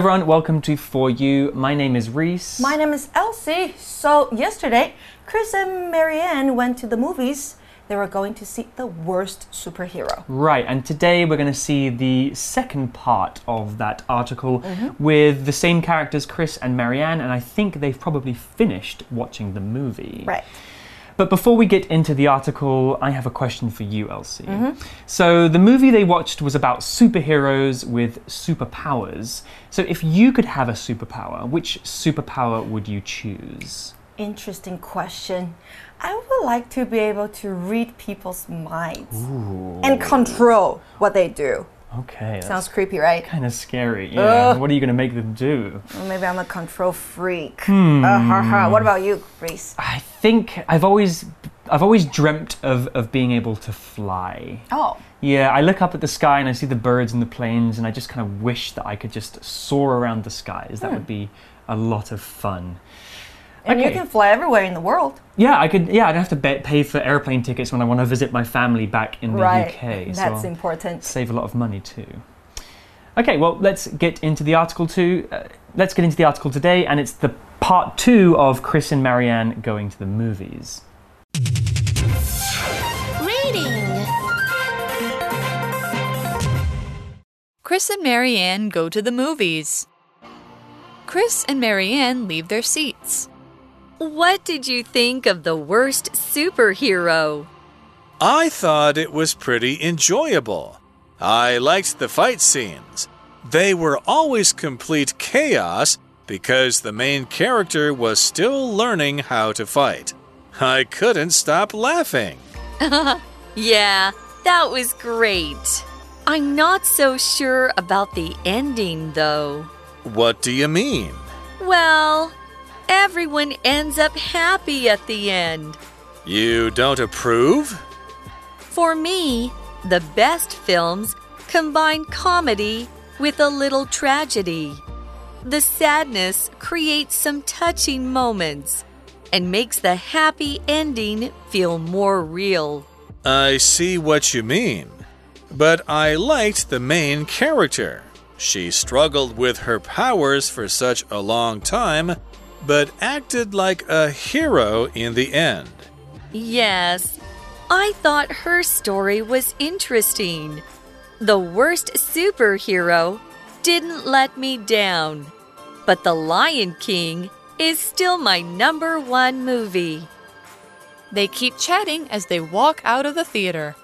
Everyone. Welcome to For You. My name is Reese. My name is Elsie. So, yesterday, Chris and Marianne went to the movies. They were going to see the worst superhero. Right, and today we're going to see the second part of that article mm-hmm. with the same characters, Chris and Marianne, and I think they've probably finished watching the movie. Right. But before we get into the article, I have a question for you, Elsie. Mm-hmm. So, the movie they watched was about superheroes with superpowers. So, if you could have a superpower, which superpower would you choose? Interesting question. I would like to be able to read people's minds and control what they do. Okay, Sounds creepy, right? kind of scary. Yeah. What are you going to make them do? Maybe I'm a control freak. Uh, ha, ha. What about you, Reese? I think I've always I've always dreamt of, of being able to fly. Oh, Yeah, I look up at the sky and I see the birds and the planes, and I just kind of wish that I could just soar around the skies. That would be a lot of fun. And you can fly everywhere in the world. Yeah, I could. Yeah, I'd have to be- pay for airplane tickets when I want to visit my family back in the right. UK. so That's I'll important. Save a lot of money too. Okay, well, let's get into the article too. Uh, let's get into the article today, and it's the part two of Chris and Marianne going to the movies. Reading. Chris and Marianne go to the movies. Chris and Marianne leave their seats. What did you think of the worst superhero? I thought it was pretty enjoyable. I liked the fight scenes. They were always complete chaos because the main character was still learning how to fight. I couldn't stop laughing. Yeah, that was great. I'm not so sure about the ending, though. What do you mean? Well, everyone ends up happy at the end. You don't approve? For me, the best films combine comedy with a little tragedy. The sadness creates some touching moments and makes the happy ending feel more real. I see what you mean. But I liked the main character. She struggled with her powers for such a long time, but acted like a hero in the end. Yes, I thought her story was interesting. The worst superhero didn't let me down, but The Lion King is still my number one movie. They keep chatting as they walk out of the theater.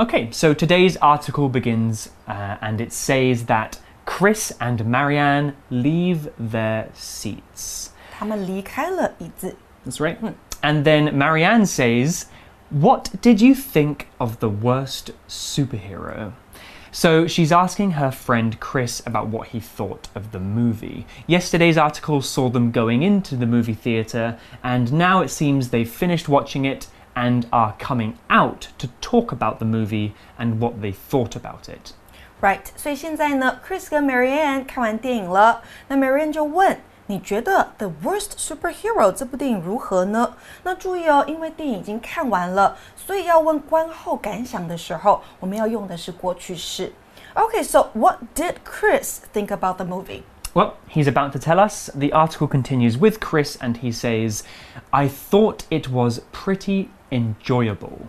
Okay, so today's article begins, uh, and it says that Chris and Marianne leave their seats. 他们离开了椅子。 That's right. And then Marianne says, What did you think of the worst superhero? So she's asking her friend Chris about what he thought of the movie. Yesterday's article saw them going into the movie theatre, and now it seems they've finished watching it and are coming out to talk about the movie and what they thought about it. Right，所以现在呢，Chris 跟 Marianne 看完电影了，那 Marianne 就问：“你觉得《The Worst Superhero》这部电影如何呢？”那注意哦，因为电影已经看完了，所以要问观后感想的时候，我们要用的是过去式。Okay, so what did Chris think about the movie? Well, he's about to tell us. The article continues with Chris, and he says, I thought it was pretty enjoyable.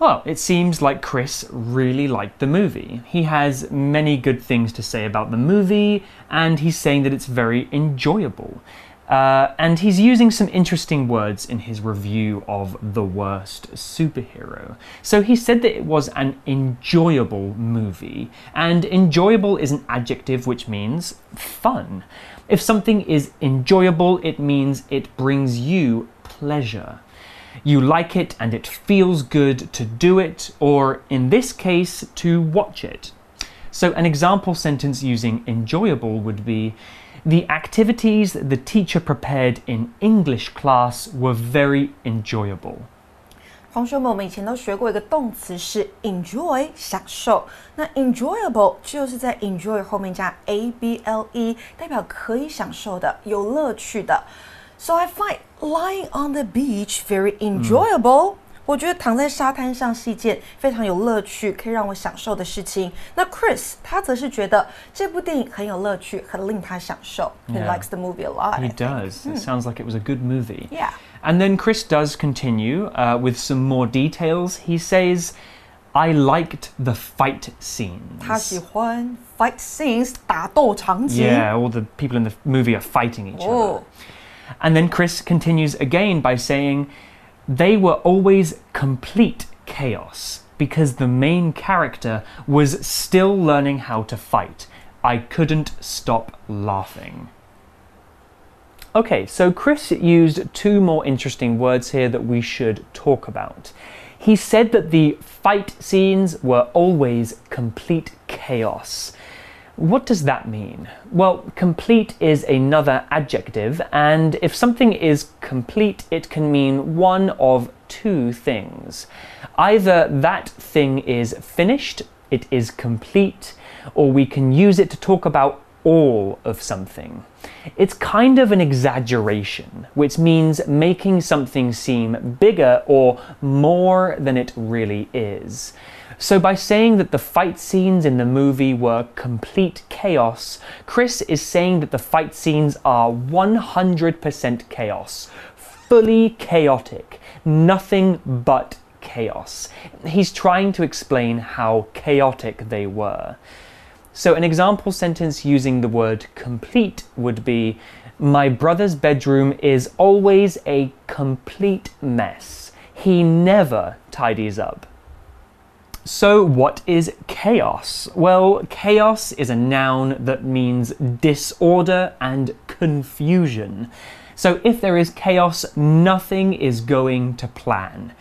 Well, it seems like Chris really liked the movie. He has many good things to say about the movie, and he's saying that it's very enjoyable. Uh, and he's using some interesting words in his review of The Worst Superhero. So he said that it was an enjoyable movie, and enjoyable is an adjective which means fun. If something is enjoyable, it means it brings you pleasure. You like it and it feels good to do it, or in this case, to watch it. So, an example sentence using enjoyable would be The activities the teacher prepared in English class were very enjoyable. 同学们，我们以前都学过一个动词是 enjoy，享受。那 enjoyable 就是在 enjoy 后面加 a b l e，代表可以享受的、有乐趣的。So I find lying on the beach very enjoyable. 我觉得躺在沙滩上是一件非常有乐趣、可以让我享受的事情。那 Chris 他则是觉得这部电影很有乐趣，很令他享受。He Yeah. likes the movie a lot. He I think. does. It sounds like it was a good movie. Yeah. And then Chris does continue uh, with some more details. He says, I liked the fight 他喜 scenes. 欢 fight scenes 打斗场景。 Yeah, all the people in the movie are fighting each other. Oh. And then Chris continues again by saying, they were always complete chaos because the main character was still learning how to fight. I couldn't stop laughing. Okay, so Chris used two more interesting words here that we should talk about. He said that the fight scenes were always complete chaos. What does that mean? Well, complete is another adjective, and if something is complete, it can mean one of two things. Either that thing is finished, it is complete, or we can use it to talk about all of something. It's kind of an exaggeration, which means making something seem bigger or more than it really is. So, by saying that the fight scenes in the movie were complete chaos, Chris is saying that the fight scenes are 100% chaos, fully chaotic, nothing but chaos. He's trying to explain how chaotic they were. So, an example sentence using the word complete would be My brother's bedroom is always a complete mess. He never tidies up. So, what is chaos? Well, chaos is a noun that means disorder and confusion. So, if there is chaos, nothing is going to plan.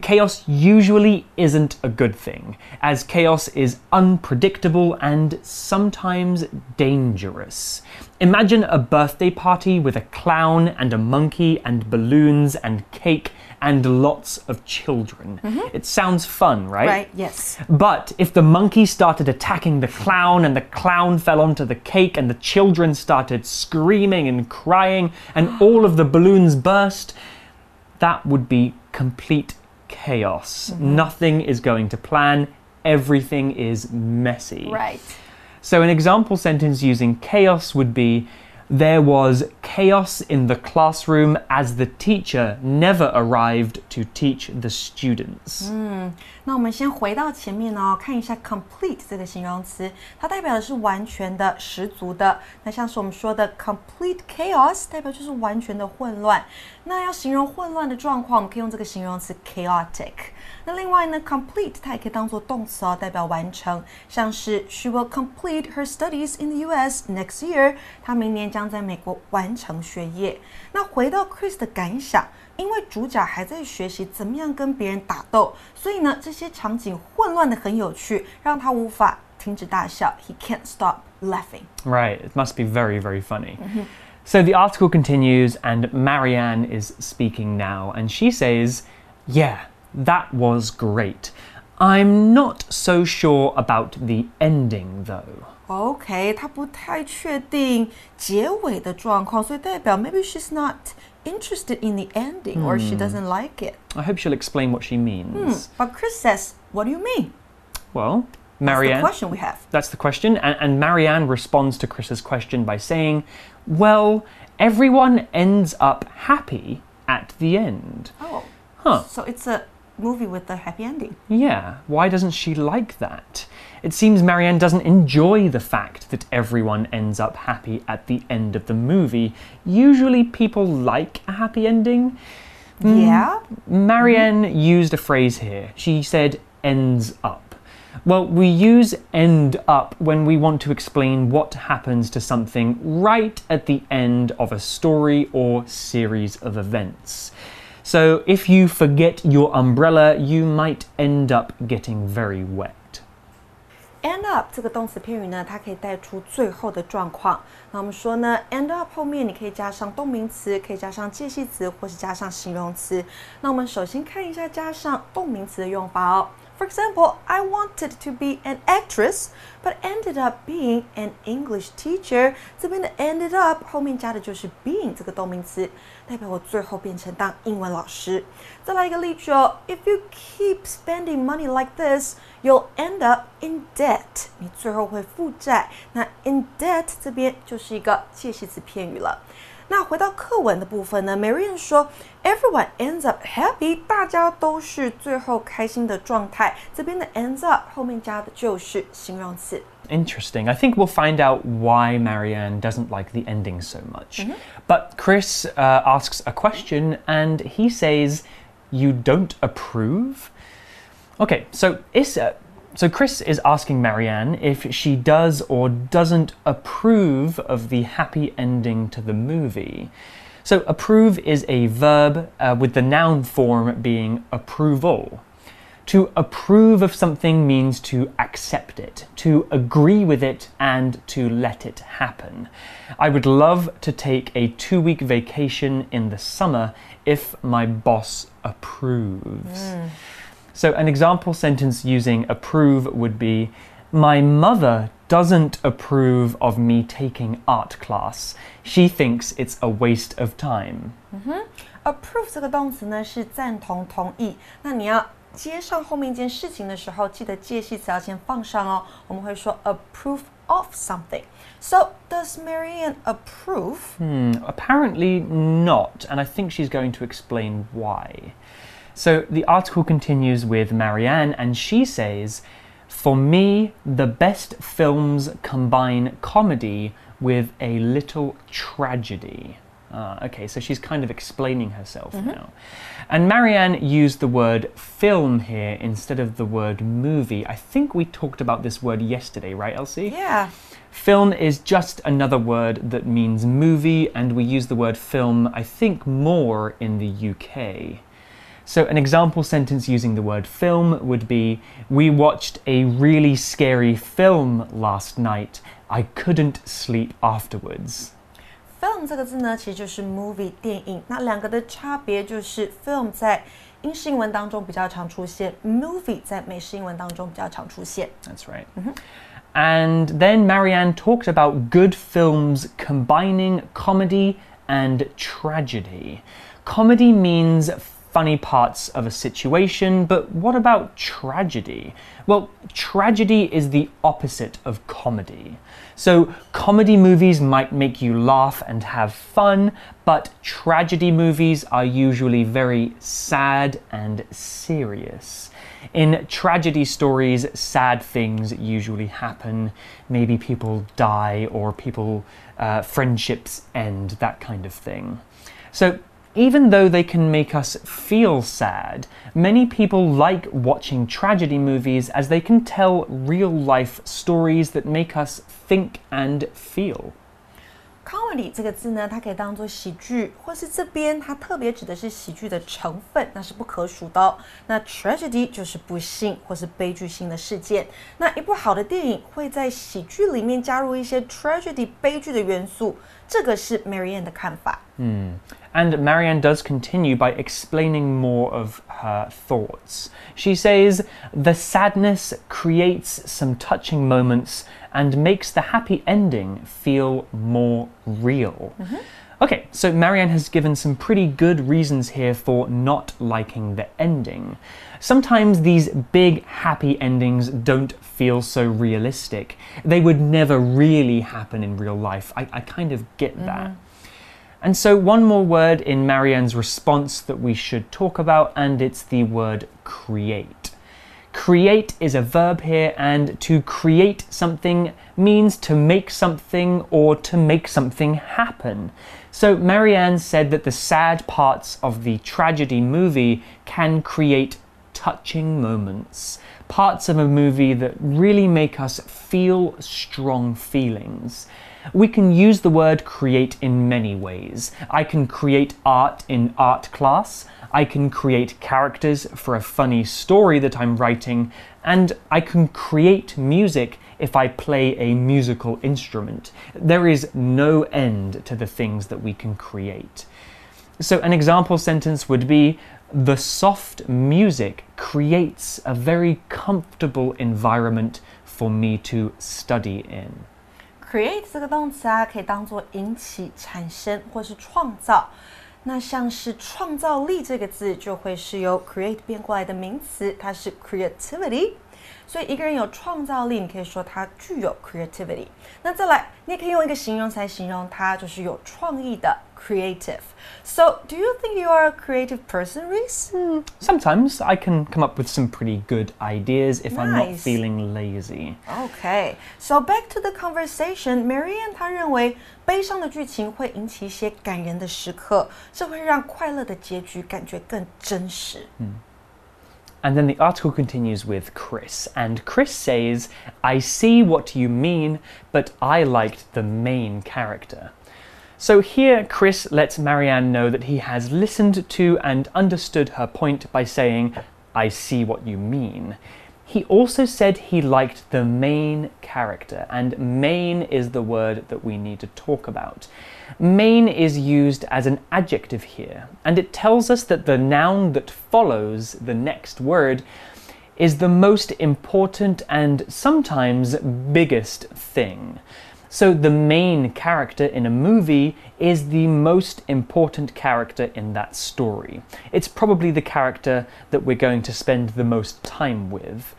Chaos usually isn't a good thing, as chaos is unpredictable and sometimes dangerous. Imagine a birthday party with a clown and a monkey and balloons and cake and lots of children. Mm-hmm. It sounds fun, right? Right. Yes. But if the monkey started attacking the clown and the clown fell onto the cake and the children started screaming and crying and all of the balloons burst, that would be complete chaos. Mm-hmm. Nothing is going to plan, everything is messy. Right. So, an example sentence using chaos would be There was chaos in the classroom as the teacher never arrived to teach the students. 那我们先回到前面哦，看一下 complete 这个形容词，它代表的是完全的、十足的。那像是我们说的 complete chaos，代表就是完全的混乱。那要形容混乱的状况，我们可以用这个形容词 chaotic。 那另外呢，complete 它也可以当做动词哦，代表完成，像是 She will complete her studies in the U.S. next year。她明年将在美国完成学业。那回到 Chris 的感想。因为主角还在学习怎么样跟别人打斗，所以呢，这些场景混乱的很有趣，让他无法停止大笑。He can't stop laughing. Right, it must be very, very funny. So the article continues, and Marianne is speaking now, and she says, Yeah, that was great. I'm not so sure about the ending though. OK，他不太确定结尾的状况，所以代表 maybe she's not interested in the ending or she doesn't like it. I hope she'll explain what she means. But Chris says, "What do you mean?" Well, That's the Marianne. question we have. That's the question. And, and Marianne responds to Chris's question by saying, Well, everyone ends up happy at the end. Oh, Huh. so it's a movie with a happy ending. Yeah, why doesn't she like that? It seems Marianne doesn't enjoy the fact that everyone ends up happy at the end of the movie. Usually people like a happy ending. Hmm, yeah. Marianne used a phrase here. She said ends up. Well, we use end up when we want to explain what happens to something right at the end of a story or series of events. So, if you forget your umbrella, you might end up getting very wet. End up 这个动词片语呢，它可以带出最后的状况。那我们说呢，end up 后面你可以加上动名词，可以加上介系词，或是加上形容词。那我们首先看一下加上动名词的用法哦。 For example, I wanted to be an actress, but ended up being an English teacher. 这边的 ended up 后面加的就是 being 这个动名词，代表我最后变成当英文老师。再来一个例句哦，If you keep spending money like this, you'll end up in debt. 你最后会负债。那 in debt 这边就是一个介系词片语了。 那回到课文的部分呢，Marianne 说，Everyone ends up happy，大家都是最后开心的状态。这边的 ends up 后面加的就是形容词。Interesting. I think we'll find out why Marianne doesn't like the ending so much. Mm -hmm. But Chris uh, asks a question and he says, You don't approve? Okay, so Issa so Chris is asking Marianne if she does or doesn't approve of the happy ending to the movie. So approve is a verb uh, with the noun form being approval. To approve of something means to accept it, to agree with it, and to let it happen. I would love to take a two week vacation in the summer if my boss approves. So, an example sentence using approve would be My mother doesn't approve of me taking art class. She thinks it's a waste of time. approve 这个动词呢是赞同、同意。那你要接上后面一件事情的时候，记得介系词要先放上哦。我们会说 approve of something. So does Marianne approve? Apparently not, and I think she's going to explain why. So the article continues with Marianne, and she says, For me, the best films combine comedy with a little tragedy. Ah, okay, so she's kind of explaining herself now. And Marianne used the word film here instead of the word movie. I think we talked about this word yesterday, right, Elsie? Yeah. Film is just another word that means movie, and we use the word film, I think, more in the UK. So, an example sentence using the word film would be We watched a really scary film last night. I couldn't sleep afterwards. Film 这个字呢，其实就是 movie 电影。那两个的差别就是 film 在英式英文当中比较常出现，movie 在美式英文当中比较常出现。 That's right. And then Marianne talked about good films combining comedy and tragedy. Comedy means funny parts of a situation, but what about tragedy? Well, tragedy is the opposite of comedy. So, comedy movies might make you laugh and have fun, but tragedy movies are usually very sad and serious. In tragedy stories, sad things usually happen. Maybe people die or people, uh, friendships end, that kind of thing. So, even though they can make us feel sad, many people like watching tragedy movies as they can tell real life stories that make us think and feel comedy 这个字呢，它可以当做喜剧，或是这边它特别指的是喜剧的成分，那是不可数的、哦。那 tragedy 就是不幸或是悲剧性的事件。那一部好的电影会在喜剧里面加入一些 tragedy 悲剧的元素，这个是 Marianne 的看法。 And Marianne does continue by explaining more of her thoughts. She says, The sadness creates some touching moments and makes the happy ending feel more real. Mm-hmm. Okay, so Marianne has given some pretty good reasons here for not liking the ending. Sometimes these big happy endings don't feel so realistic. They would never really happen in real life. I, I kind of get mm-hmm. that. And so, one more word in Marianne's response that we should talk about, and it's the word create. Create is a verb here, and to create something means to make something or to make something happen. So, Marianne said that the sad parts of the tragedy movie can create touching moments, parts of a movie that really make us feel strong feelings. We can use the word create in many ways. I can create art in art class. I can create characters for a funny story that I'm writing. And I can create music if I play a musical instrument. There is no end to the things that we can create. So, an example sentence would be The soft music creates a very comfortable environment for me to study in. create 这个动词啊，可以当做引起、产生或是创造。 那像是创造力这个字，就会是由 create 变过来的名词，它是 creativity。所以一个人有创造力，你可以说他具有 creativity。那再来，你也可以用一个形容词来形容他，就是有创意的 creative。So, do you think you are a creative person, Reese? Sometimes I can come up with some pretty good ideas if I'm not Nice. feeling lazy. Okay, so back to the conversation. Marianne 她认为悲伤的剧情会引起一些感人的时刻，这会让快乐的结局感觉更真实。 And then the article continues with Chris, and Chris says, I see what you mean, but I liked the main character. So here, Chris lets Marianne know that he has listened to and understood her point by saying, I see what you mean. He also said he liked the main character, and main is the word that we need to talk about. Main is used as an adjective here, and it tells us that the noun that follows the next word is the most important and sometimes biggest thing. So, the main character in a movie is the most important character in that story. It's probably the character that we're going to spend the most time with.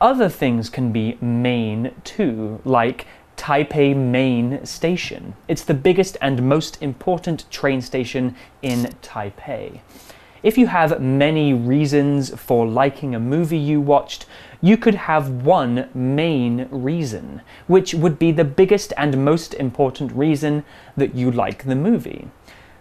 Other things can be main too, like Taipei Main Station. It's the biggest and most important train station in Taipei. If you have many reasons for liking a movie you watched, you could have one main reason, which would be the biggest and most important reason that you like the movie.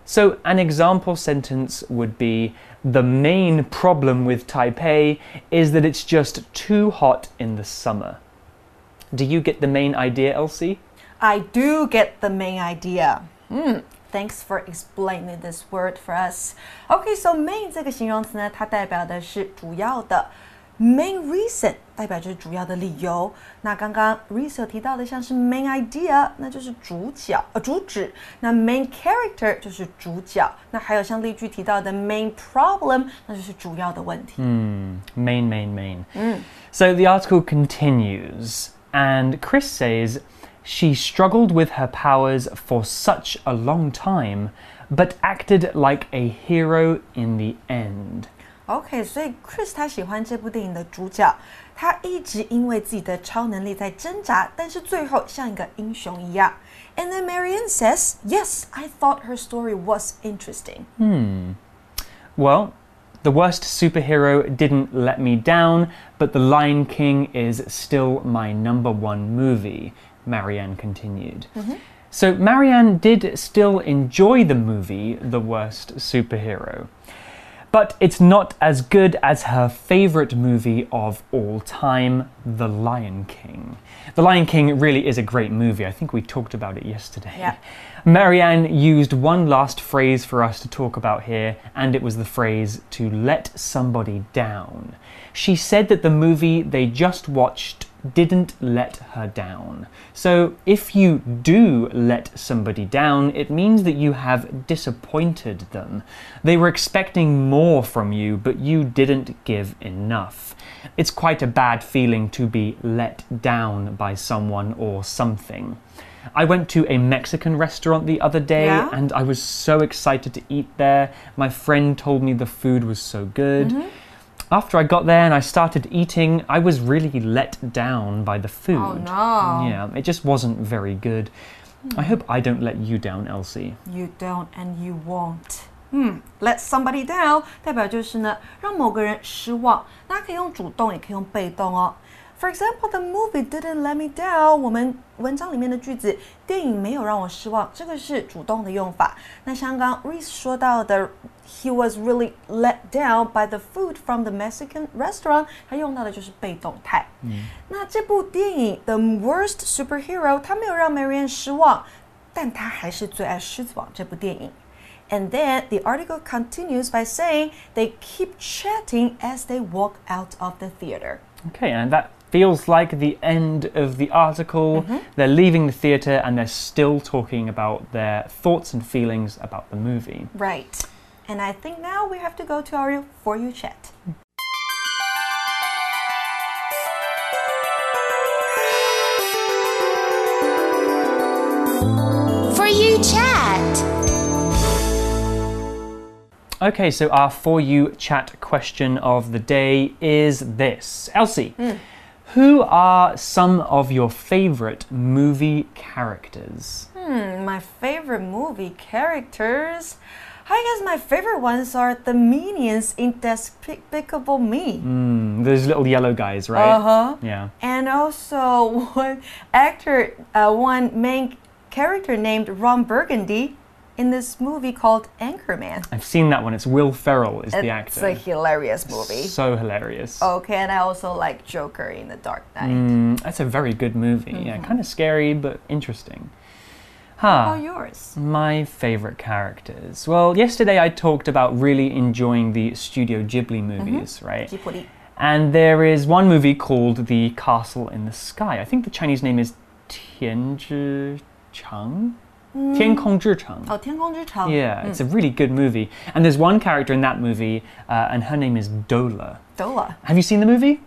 So, an example sentence would be The main problem with Taipei is that it's just too hot in the summer. Do you get the main idea, Elsie? I do get the main idea. Hmm. Thanks for explaining this word for us. Okay, so main 这个形容词呢，它代表的是主要的。Main reason 代表就是主要的理由。那刚刚 Reese 有提到的，像是 main idea，那就是主角呃主旨。那 main character 就是主角。那还有像例句提到的 main problem，那就是主要的问题。 Main, main, main. So the article continues, and Chris says she struggled with her powers for such a long time, but acted like a hero in the end. OK，所以 Chris 他喜欢这部电影的主角，他一直因为自己的超能力在挣扎，但是最后像一个英雄一样。And then Marianne says, "Yes, I thought her story was interesting." Well, the worst superhero didn't let me down, but The Lion King is still my number one movie, Marianne continued. Mm-hmm. So, Marianne did still enjoy the movie, The Worst Superhero. But it's not as good as her favorite movie of all time, The Lion King. The Lion King really is a great movie. I think we talked about it yesterday. Yeah. Marianne used one last phrase for us to talk about here, and it was the phrase to let somebody down. She said that the movie they just watched didn't let her down. So, if you do let somebody down, it means that you have disappointed them. They were expecting more from you, but you didn't give enough. It's quite a bad feeling to be let down by someone or something. I went to a Mexican restaurant the other day Yeah? and I was so excited to eat there. My friend told me the food was so good. Mm-hmm After I got there and I started eating, I was really let down by the food. Oh, no. Yeah, it just wasn't very good. I hope I don't let you down, Elsie. You don't and you won't. 嗯，let somebody down 代表就是呢，让某个人失望。那可以用主动，也可以用被动哦。 For example, the movie didn't let me down。我们文章里面的句子，电影没有让我失望，这个是主动的用法。那像刚刚 Reese 说到的，He was really let down by the food from the Mexican restaurant，他用到的就是被动态。那这部电影《The Worst Superhero》，它没有让 Marianne 失望，但他还是最爱《狮子王》这部电影。And then the article continues by saying they keep chatting as they walk out of the theater. Okay, and that feels like the end of the article. Mm-hmm. They're leaving the theatre and they're still talking about their thoughts and feelings about the movie. Right. And I think now we have to go to our For You chat. For you chat. Okay, so our For You chat question of the day is this Elsie, hmm. Who are some of your favourite movie characters? Hmm, my favorite movie characters. I guess my favorite ones are the minions in Despicable Me. Mm, those little yellow guys, right? Uh huh. Yeah. And also one actor, uh, one main character named Ron Burgundy in this movie called Anchorman. I've seen that one. It's Will Ferrell is the actor. It's a hilarious movie. So hilarious. Okay, and I also like Joker in The Dark Knight. Mm, that's a very good movie. Yeah, kind of scary but interesting. How Huh. about yours? My favorite characters. Well, yesterday I talked about really enjoying the Studio Ghibli movies, right? Ghibli. And there is one movie called The Castle in the Sky. I think the Chinese name is Tianzhi Mm. Oh, Yeah, hmm. it's a really good movie. And there's one character in that movie, uh, and her name is Dola. Dola. Have you seen the movie?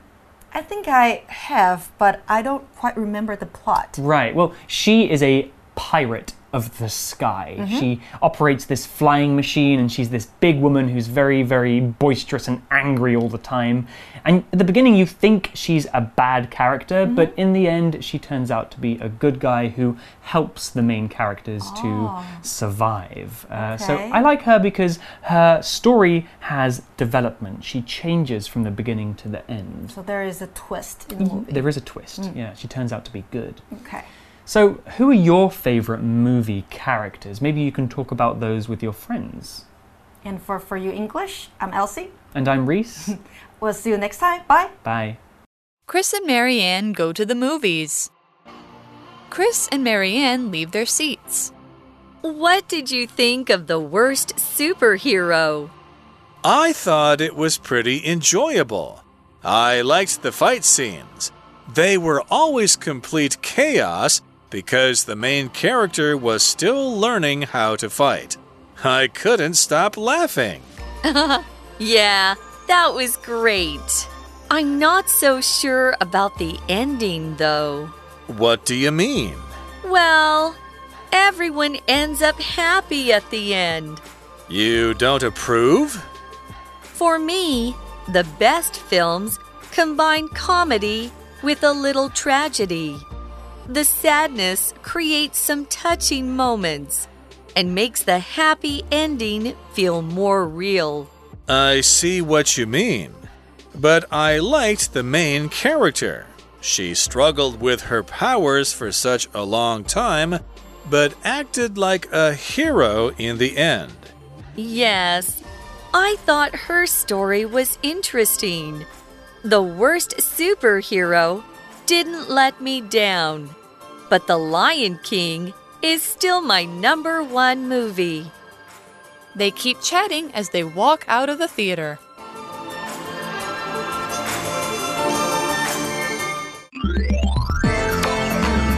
I think I have, but I don't quite remember the plot. Right. Well, she is a pirate of the sky. She operates this flying machine and she's this big woman who's very, very boisterous and angry all the time. And at the beginning, you think she's a bad character, but in the end, she turns out to be a good guy who helps the main characters to survive. Uh, So I like her because her story has development. She changes from the beginning to the end. So there is a twist in the movie. There is a twist. Yeah, she turns out to be good. Okay. So, who are your favorite movie characters? Maybe you can talk about those with your friends. And for For You English, I'm Elsie. And I'm Reese. We'll see you next time. Bye. Bye. Chris and Marianne go to the movies. Chris and Marianne leave their seats. What did you think of the worst superhero? I thought it was pretty enjoyable. I liked the fight scenes. They were always complete chaos because the main character was still learning how to fight. I couldn't stop laughing. Yeah, that was great. I'm not so sure about the ending, though. What do you mean? Well, everyone ends up happy at the end. You don't approve? For me, the best films combine comedy with a little tragedy. The sadness creates some touching moments and makes the happy ending feel more real. I see what you mean. But I liked the main character. She struggled with her powers for such a long time, but acted like a hero in the end. Yes, I thought her story was interesting. The worst superhero didn't let me down, but The Lion King is still my number one movie. They keep chatting as they walk out of the theater.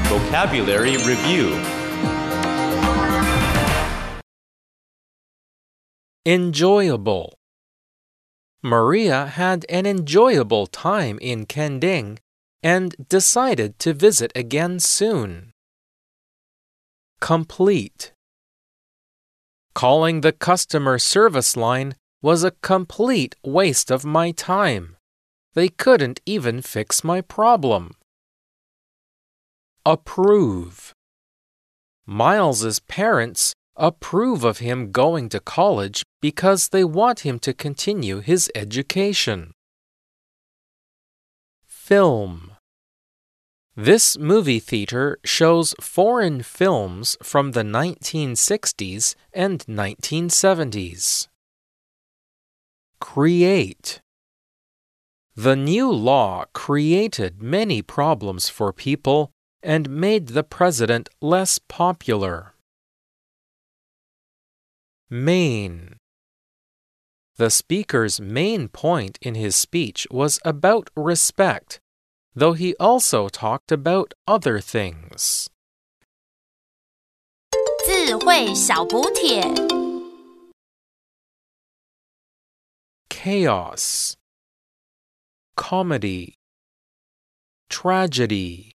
Vocabulary Review Enjoyable. Maria had an enjoyable time in Kending and decided to visit again soon. Complete. Calling the customer service line was a complete waste of my time. They couldn't even fix my problem. Approve. Miles's parents approve of him going to college because they want him to continue his education. Film This movie theater shows foreign films from the 1960s and 1970s. Create The new law created many problems for people and made the president less popular. Main The speaker's main point in his speech was about respect, though he also talked about other things. 智慧小补帖。 chaos, comedy, tragedy.